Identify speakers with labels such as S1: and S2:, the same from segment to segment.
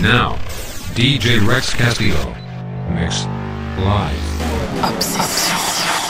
S1: Now, DJ Rex Castillo. Mix live.
S2: Obsession.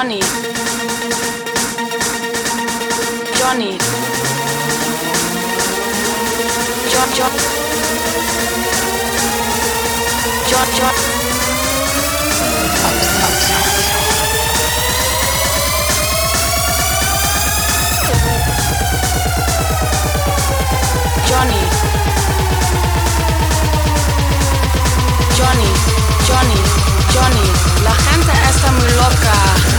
S2: Johnny. Johnny. John John. John John. Johnny. Johnny, Johnny, Johnny, la gente está muy loca.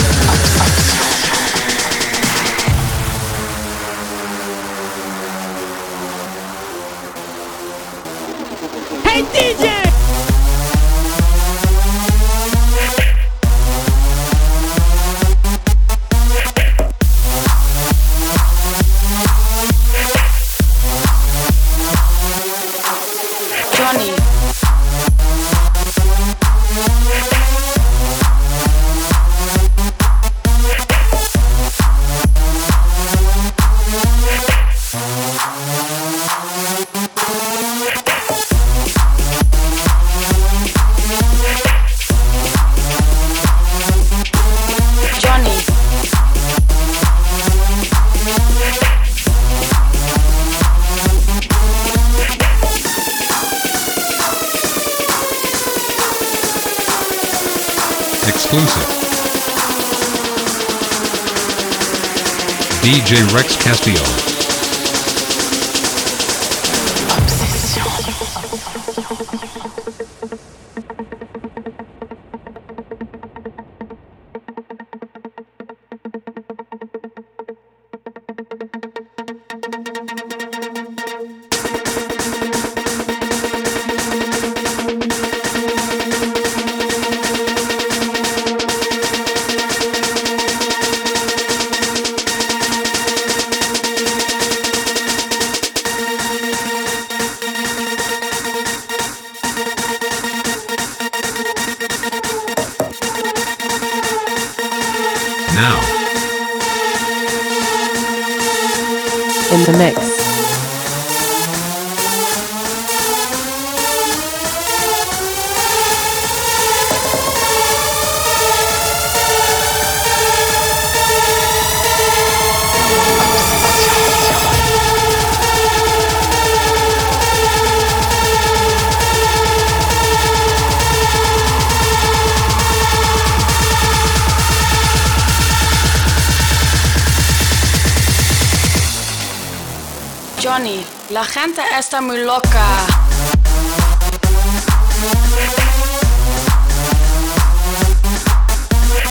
S2: La gente está muy loca.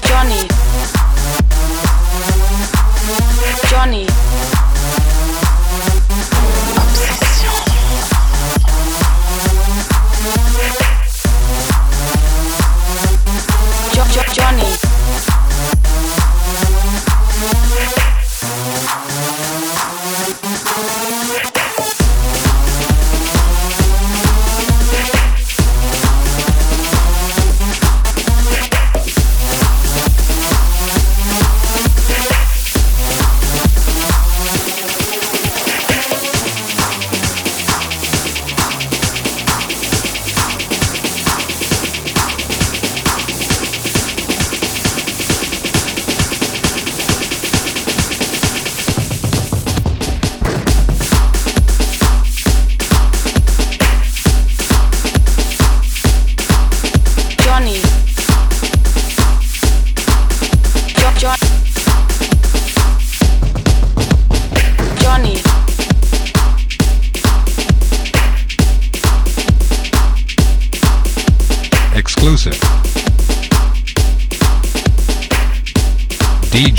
S2: Johnny. Johnny. Jo- Jo- Johnny. Johnny.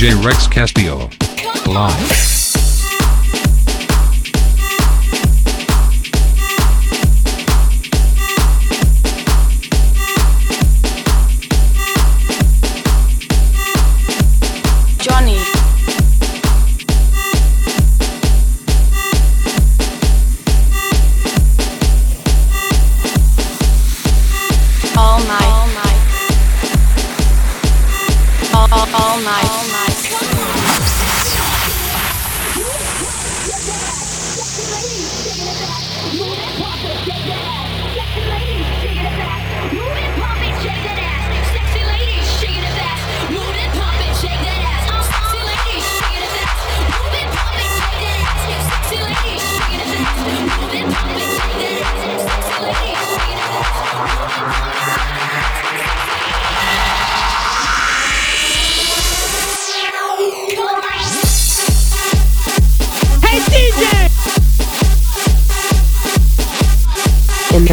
S1: DJ Rex Castillo.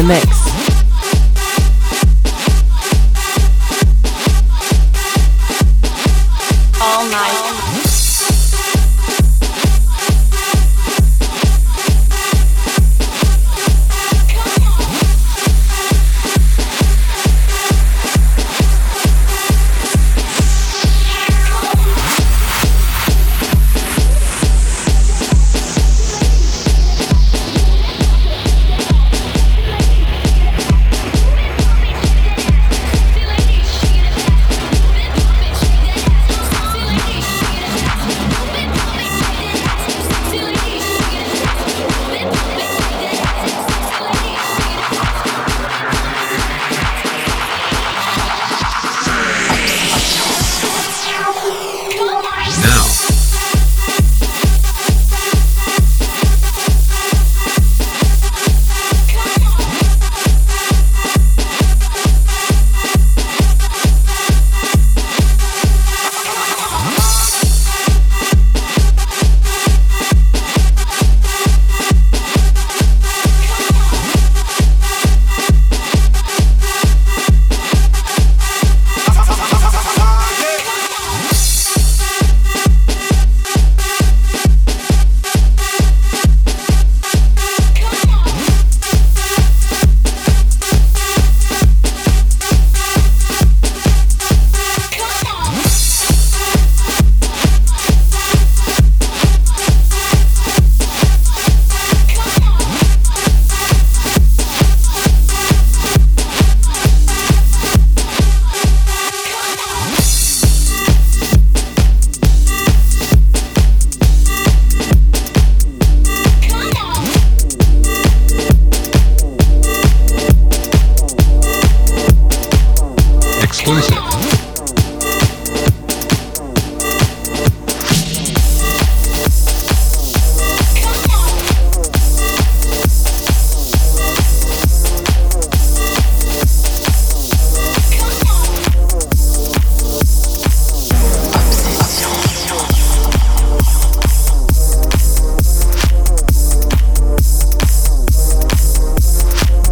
S3: Mix.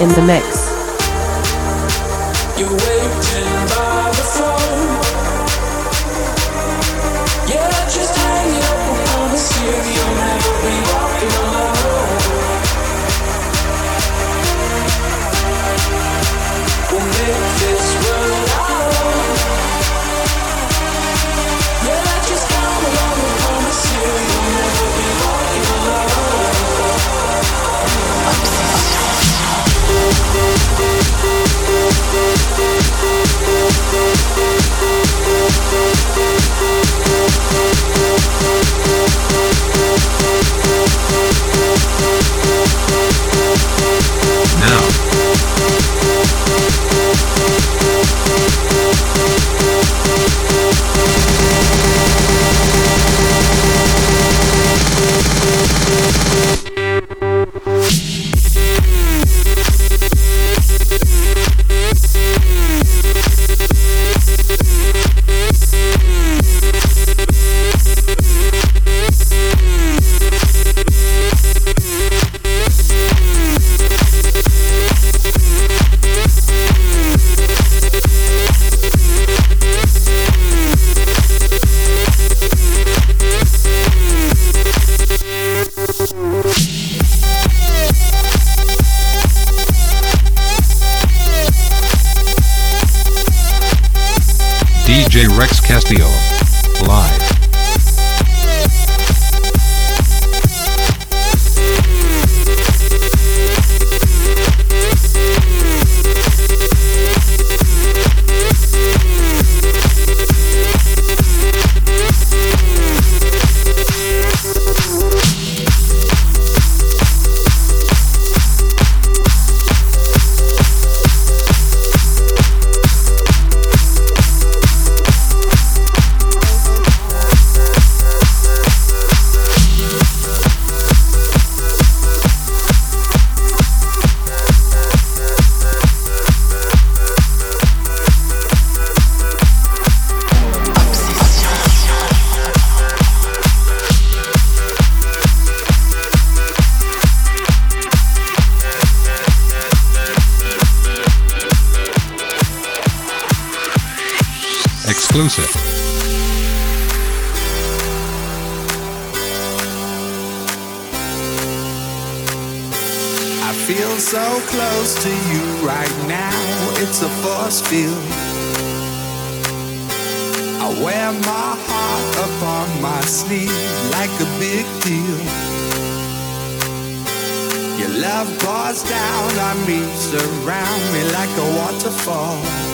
S3: In the mix.
S4: Castillo. Exclusive.
S5: I feel so close to you right now, it's a force field. I wear my heart upon my sleeve like a big deal. Your love pours down on me, surround me like a waterfall.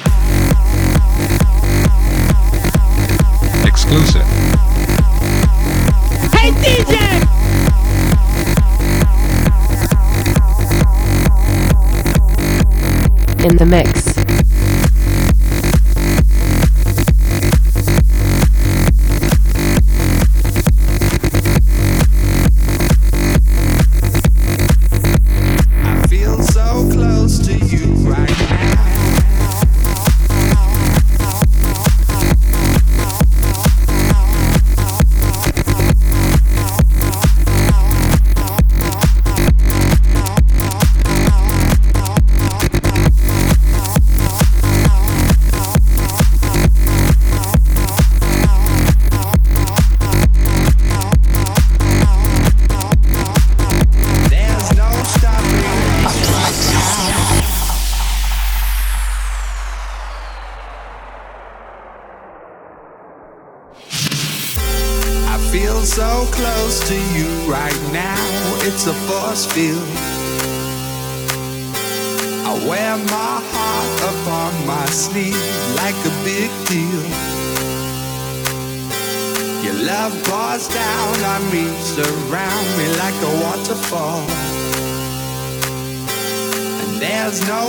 S4: Exclusive.
S6: Hey DJ!
S3: In the mix.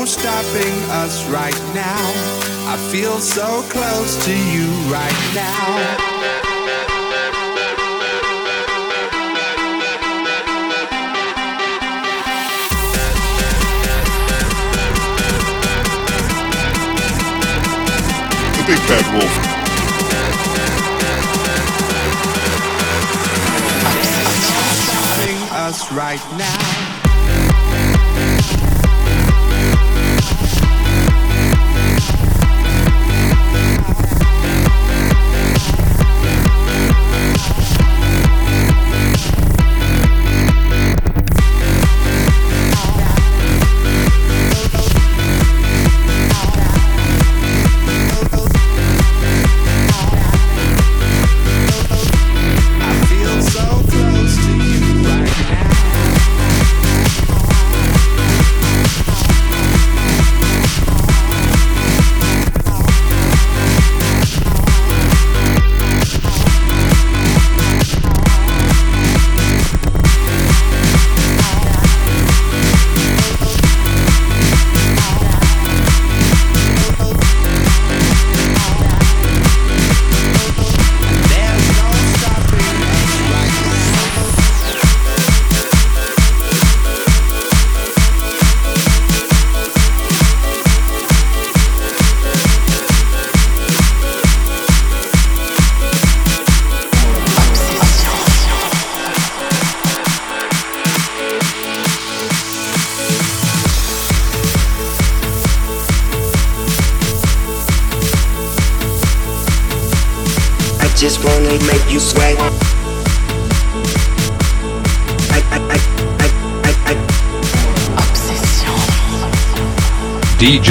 S5: No stopping us right now. I feel so close to you right now.
S7: The Big Bad Wolf.
S5: Stopping us right now.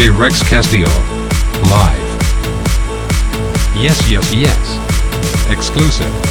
S4: Rex Castillo. Live. Yes, yes, yes. Exclusive.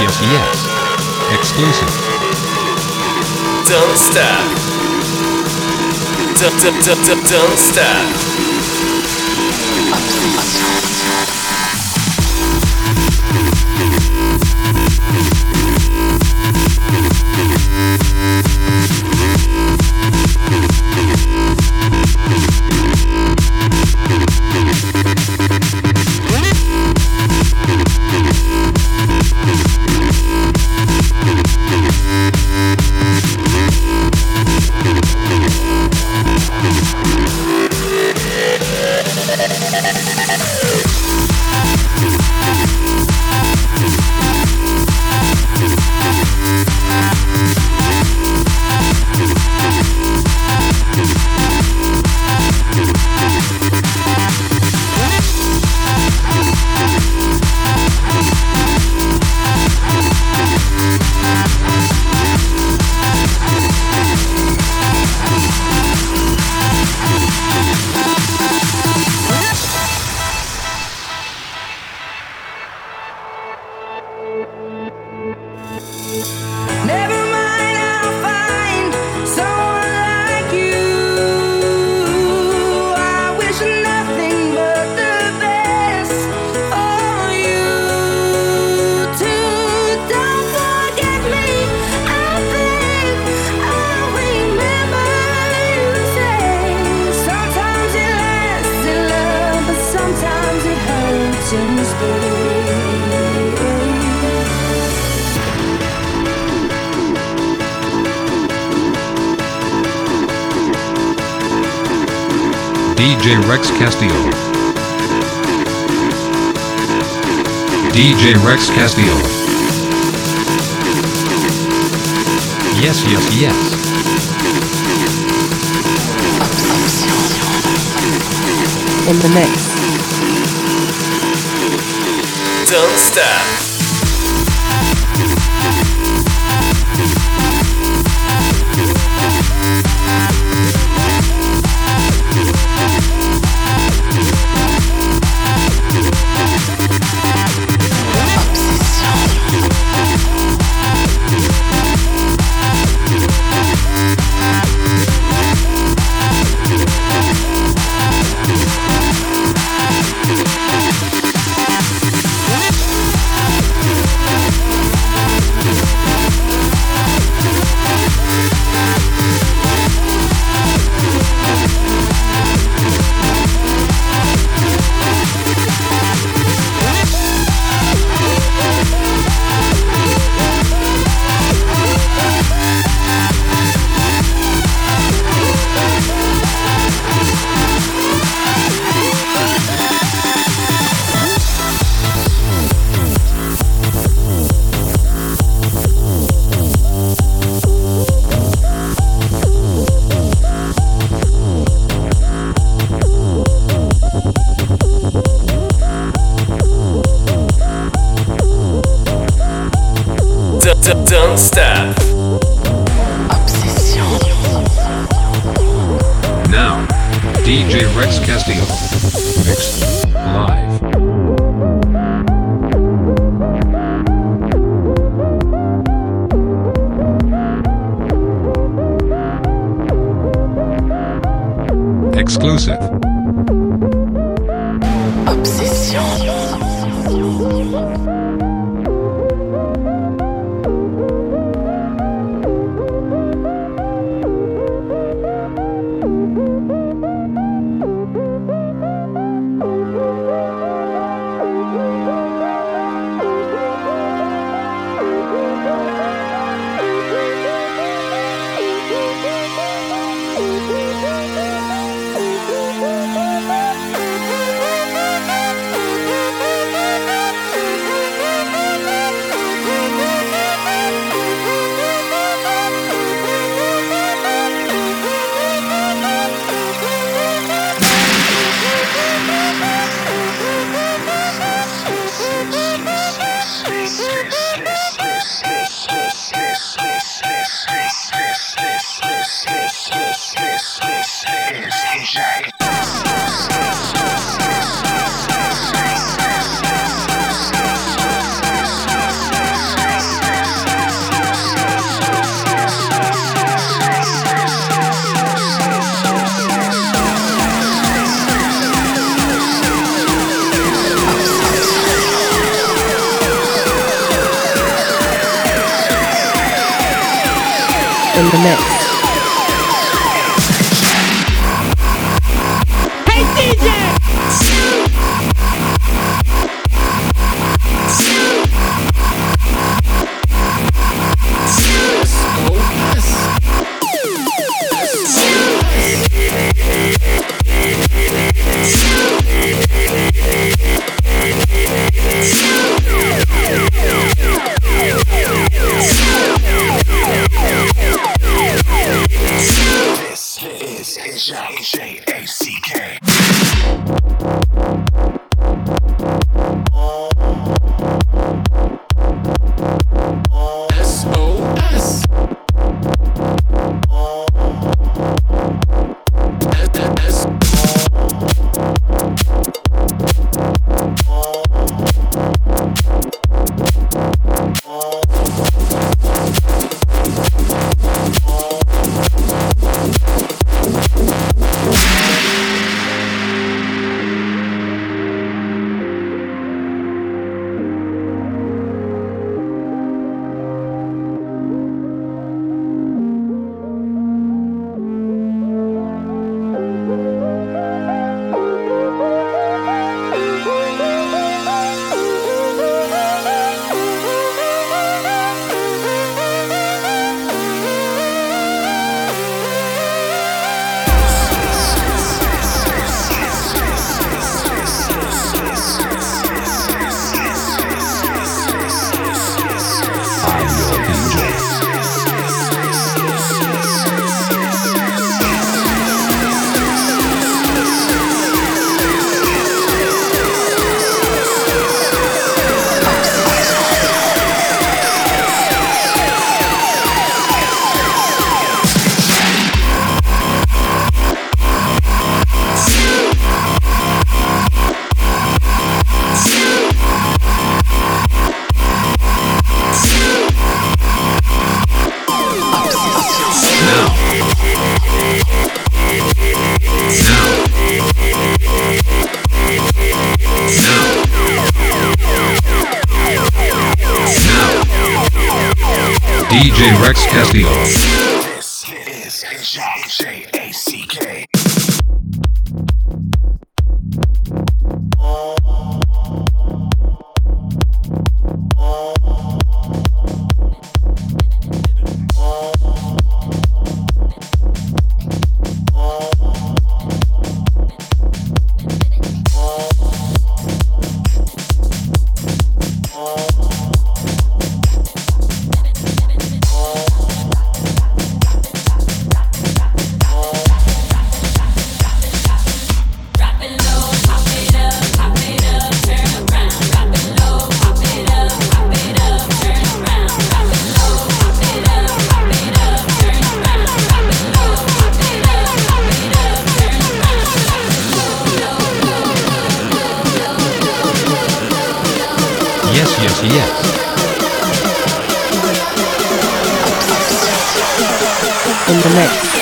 S4: Yes, yes. Exclusive.
S7: Don't stop. Don't, don't, don't, don't stop.
S4: DJ Rex Castillo. DJ Rex Castillo. Yes, yes, yes.
S3: In the mix.
S7: Don't stop.
S1: Exclusive.
S8: Garcia.
S3: In the mix.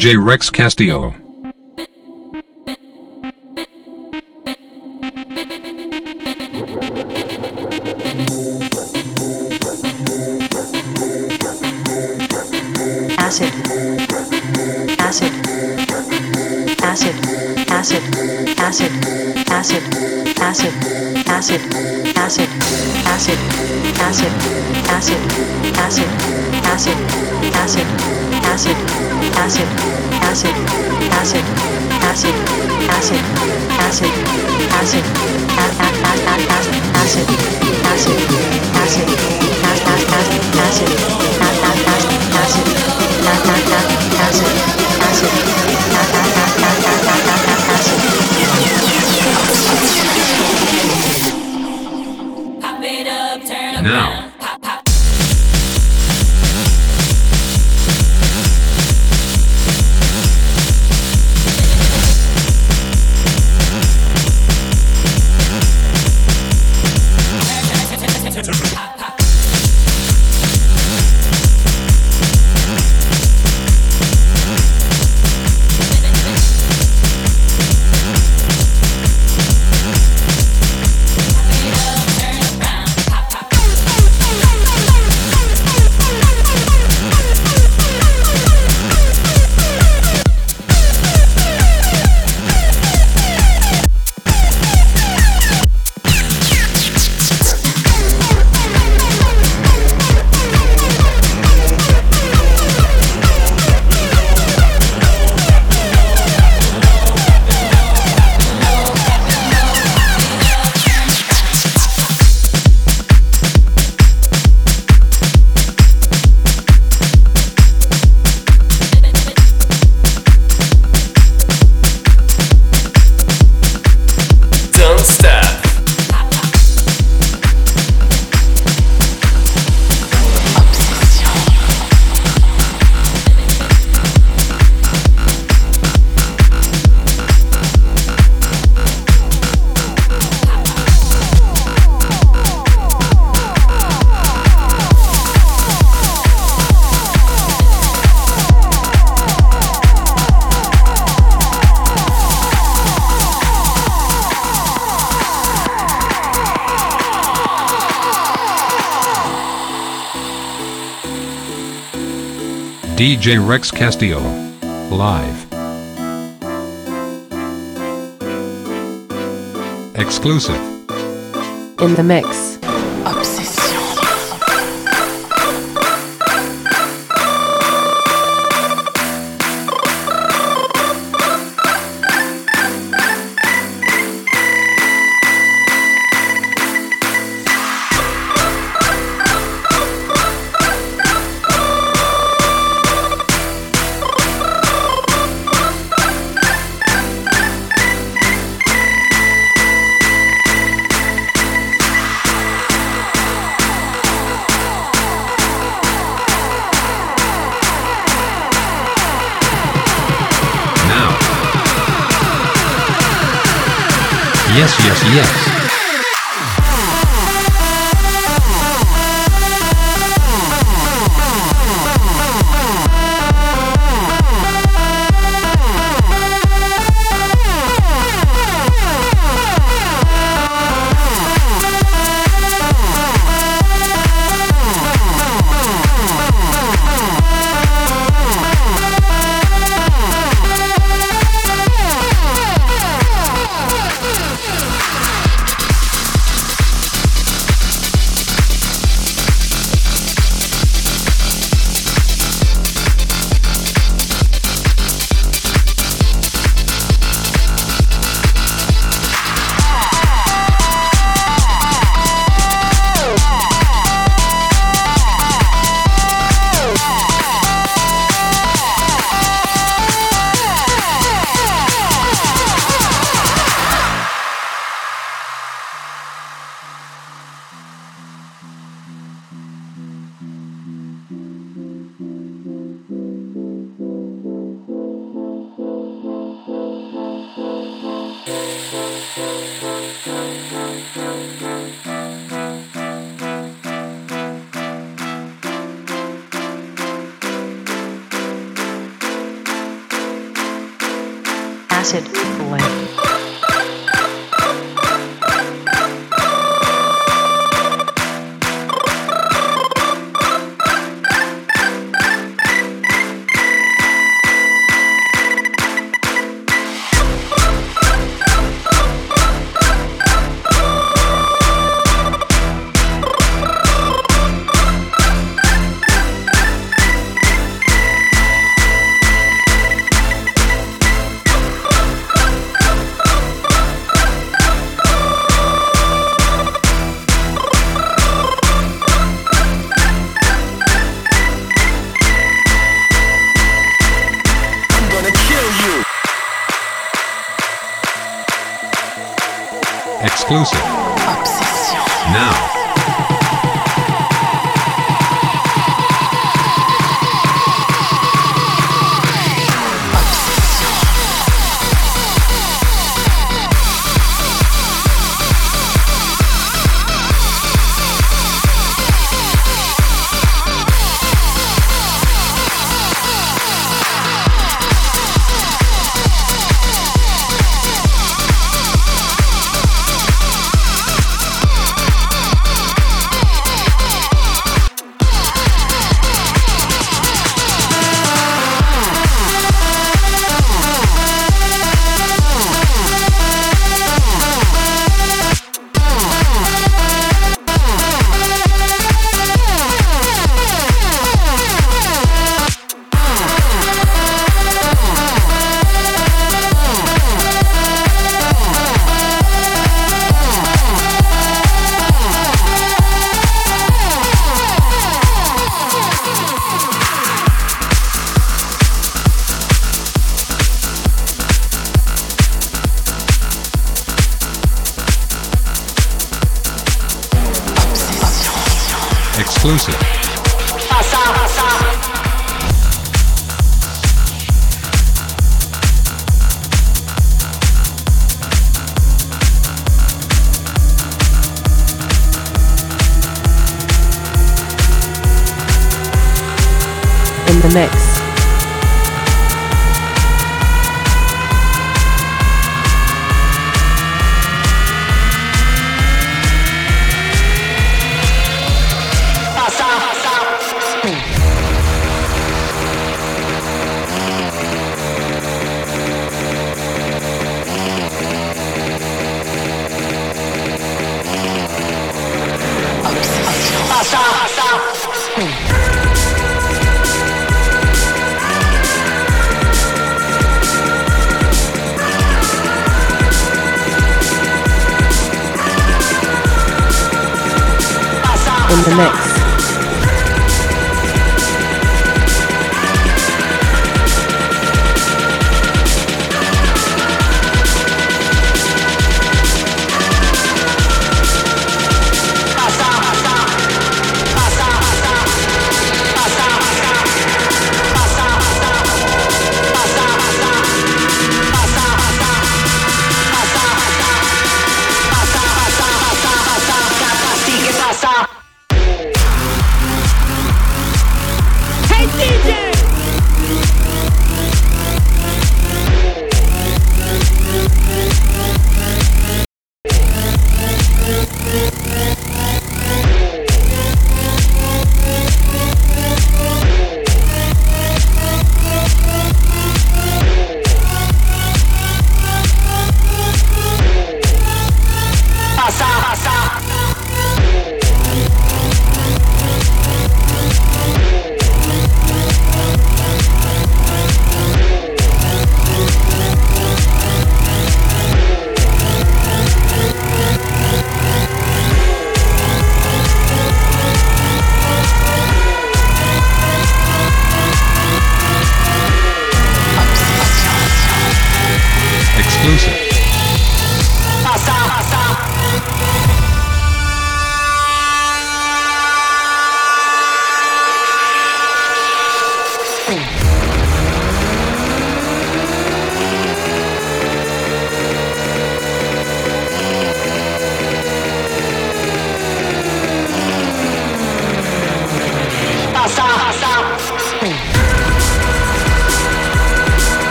S8: DJ Rex Castillo. DJ Rex Castillo. Live. Exclusive.
S3: In the mix.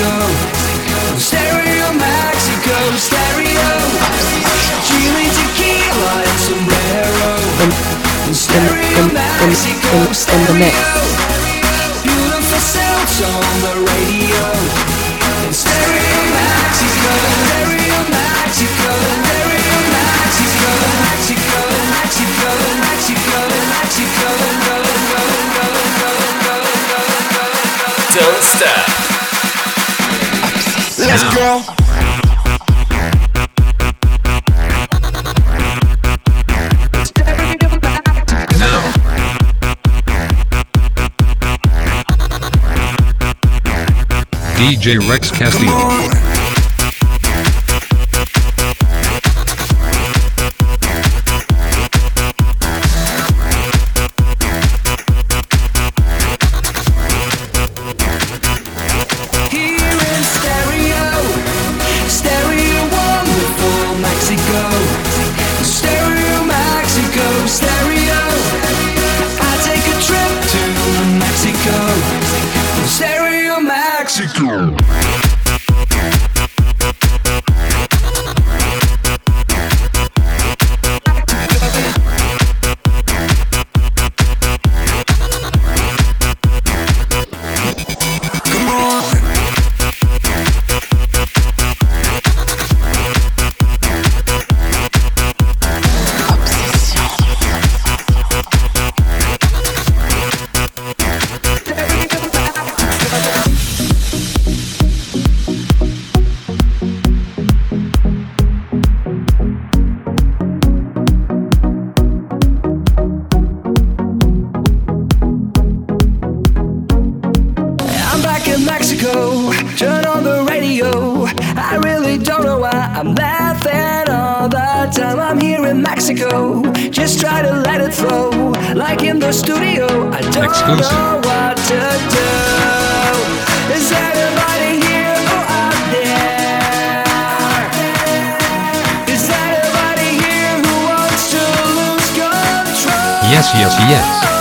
S9: Mexico, stereo Mexico, stereo. Chile tequila and sombrero, stereo Mexico, stereo.
S10: Yes,
S4: girl. DJ Rex Castillo. yes, yes, yes.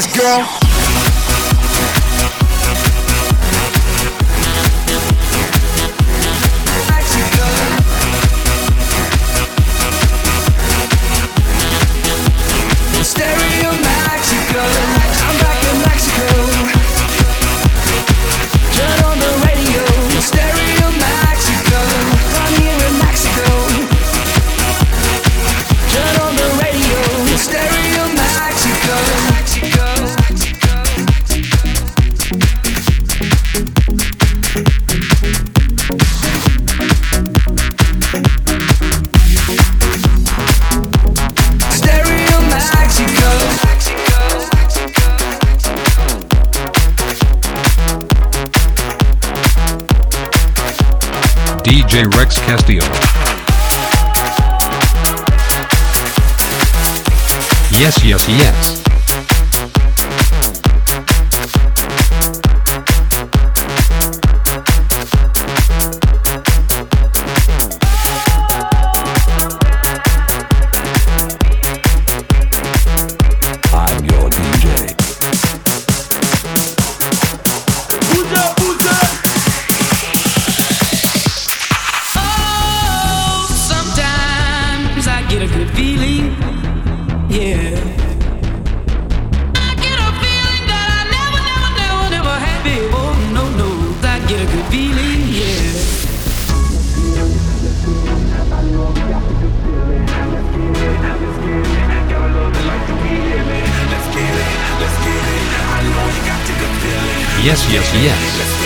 S9: Yes, girl.
S4: DJ Rex Castillo. Yes, yes, yes. yes, yes, yes.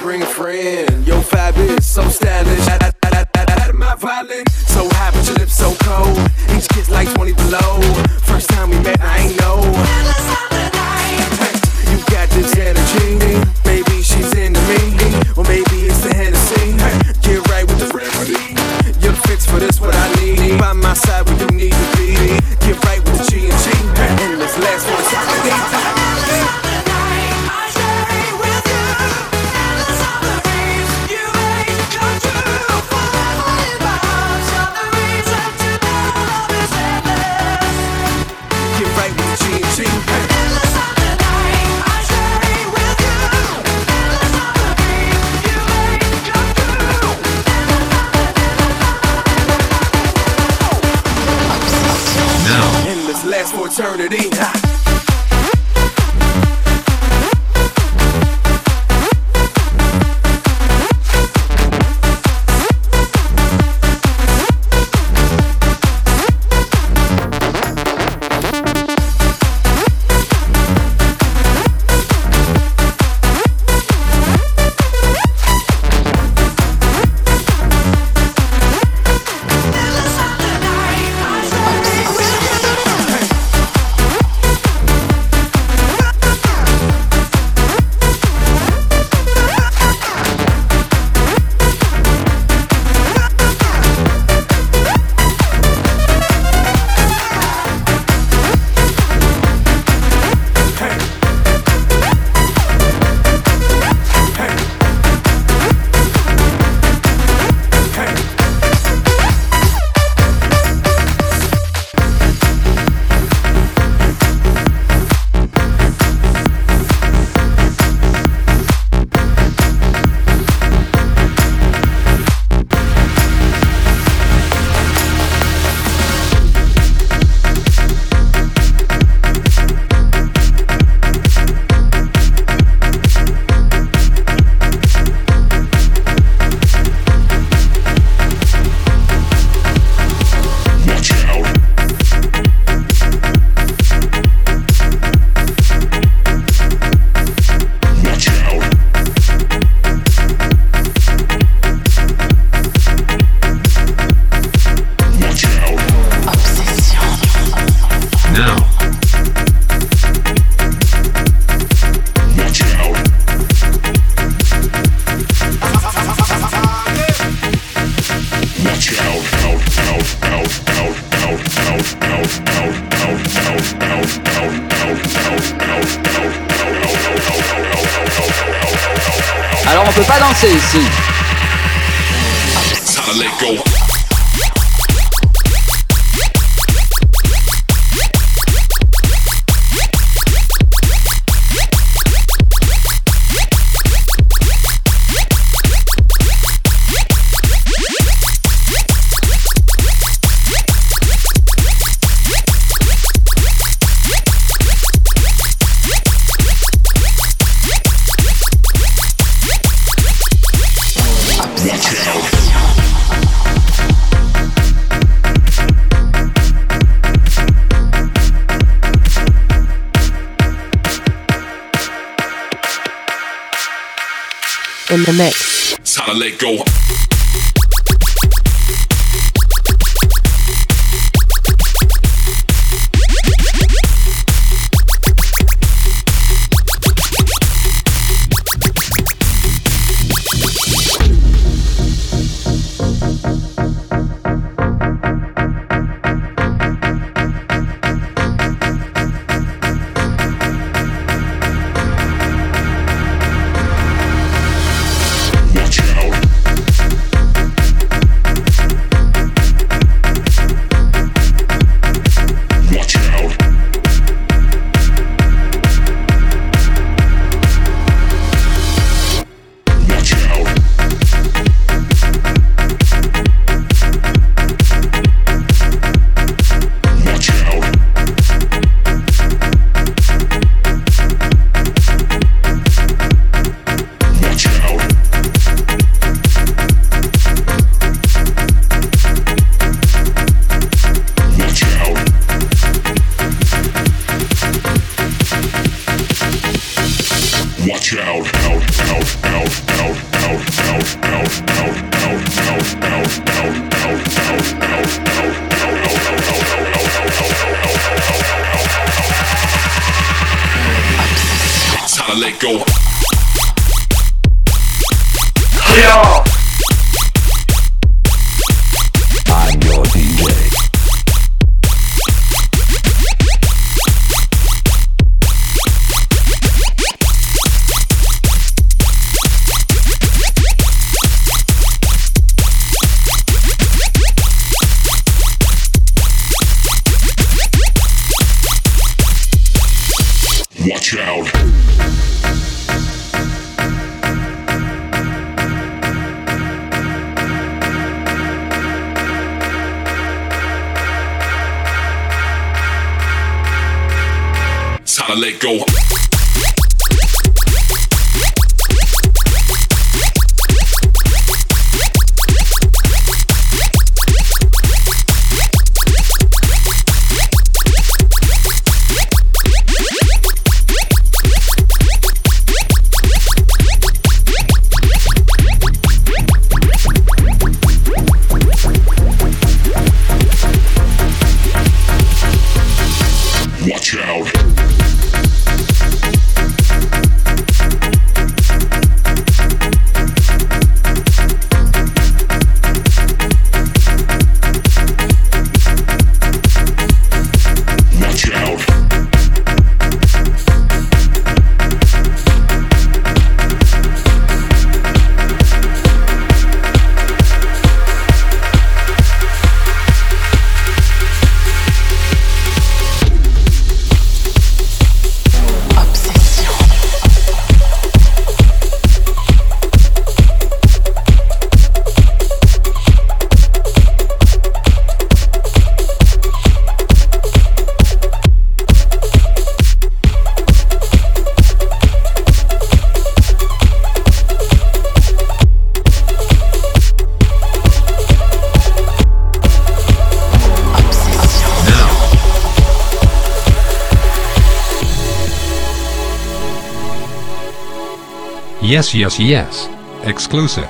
S11: Bring a friend. yo, vibe is so stylish.
S12: Go. Let go.
S10: I'm
S1: Yes, yes, yes. Exclusive.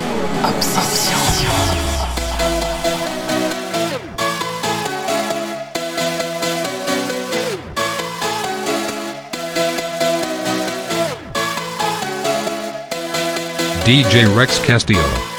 S1: DJ Rex Castillo.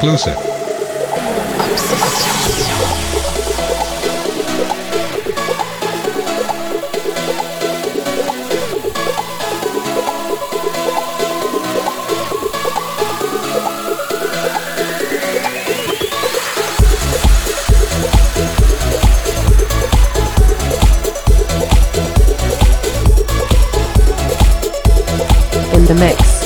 S1: Exclusive.
S13: In the mix.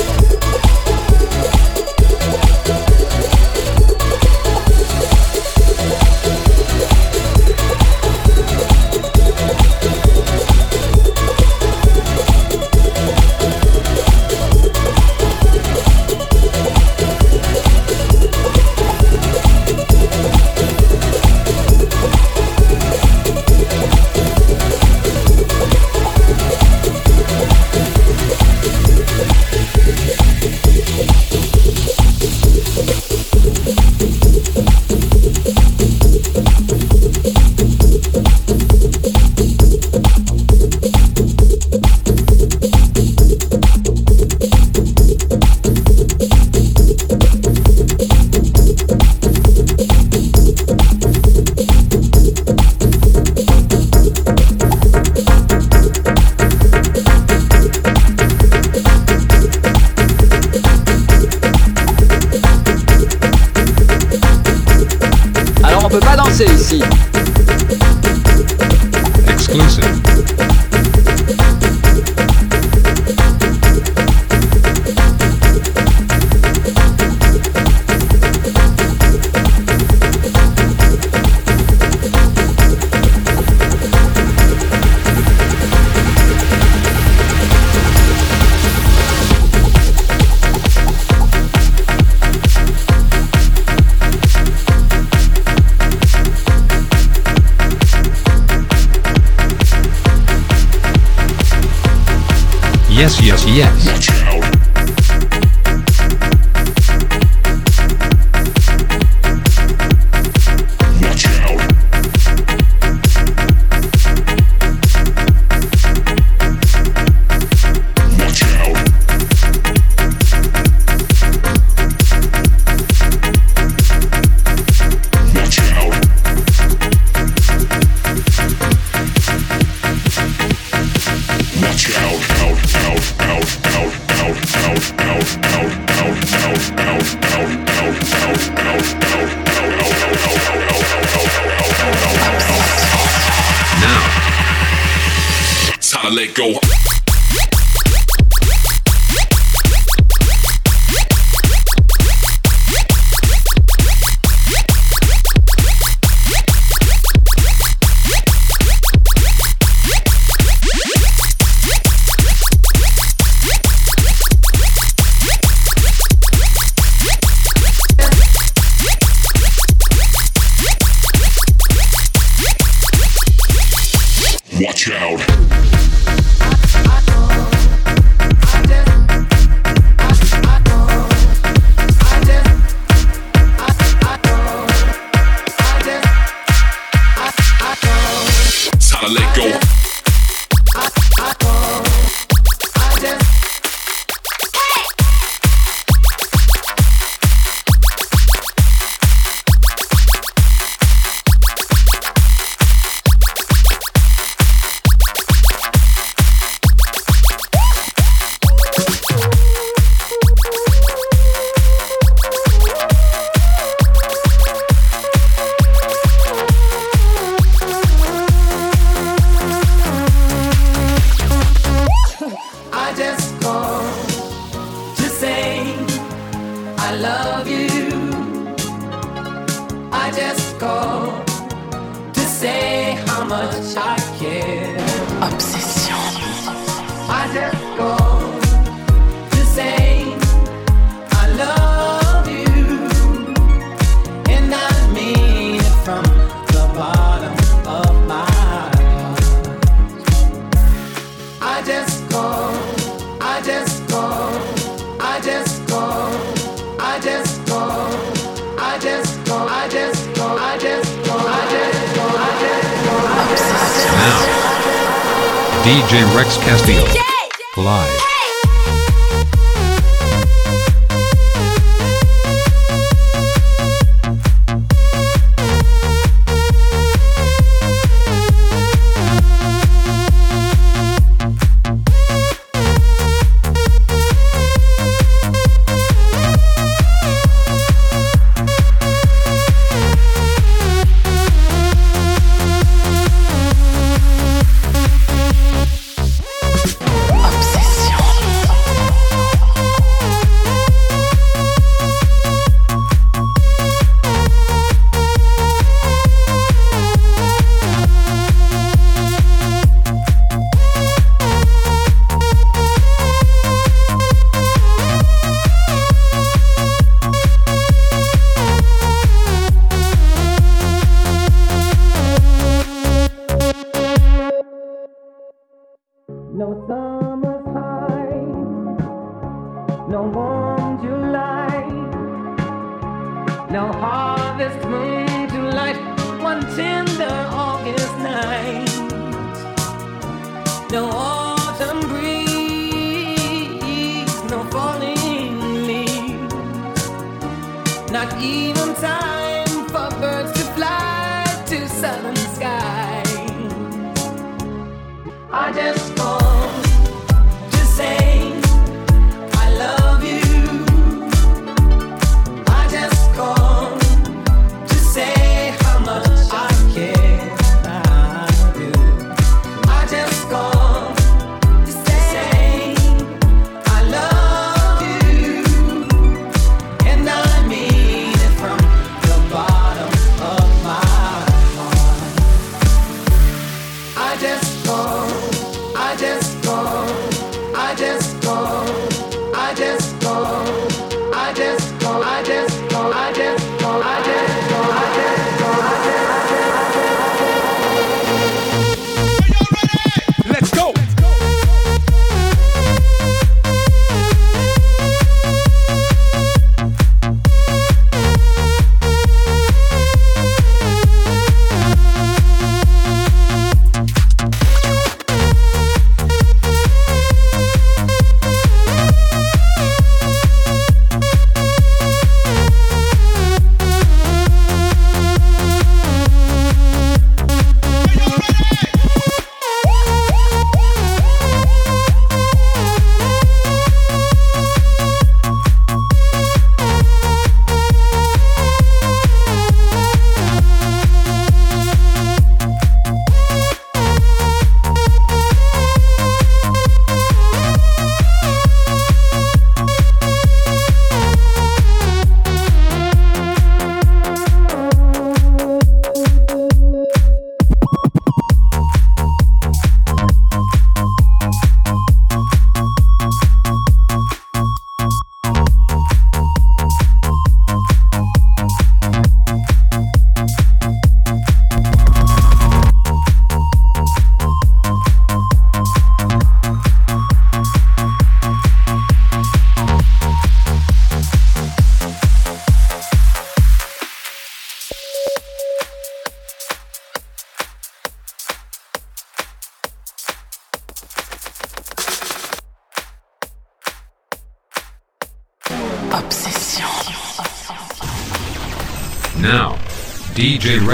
S14: I just call.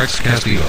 S1: Now, Castillo.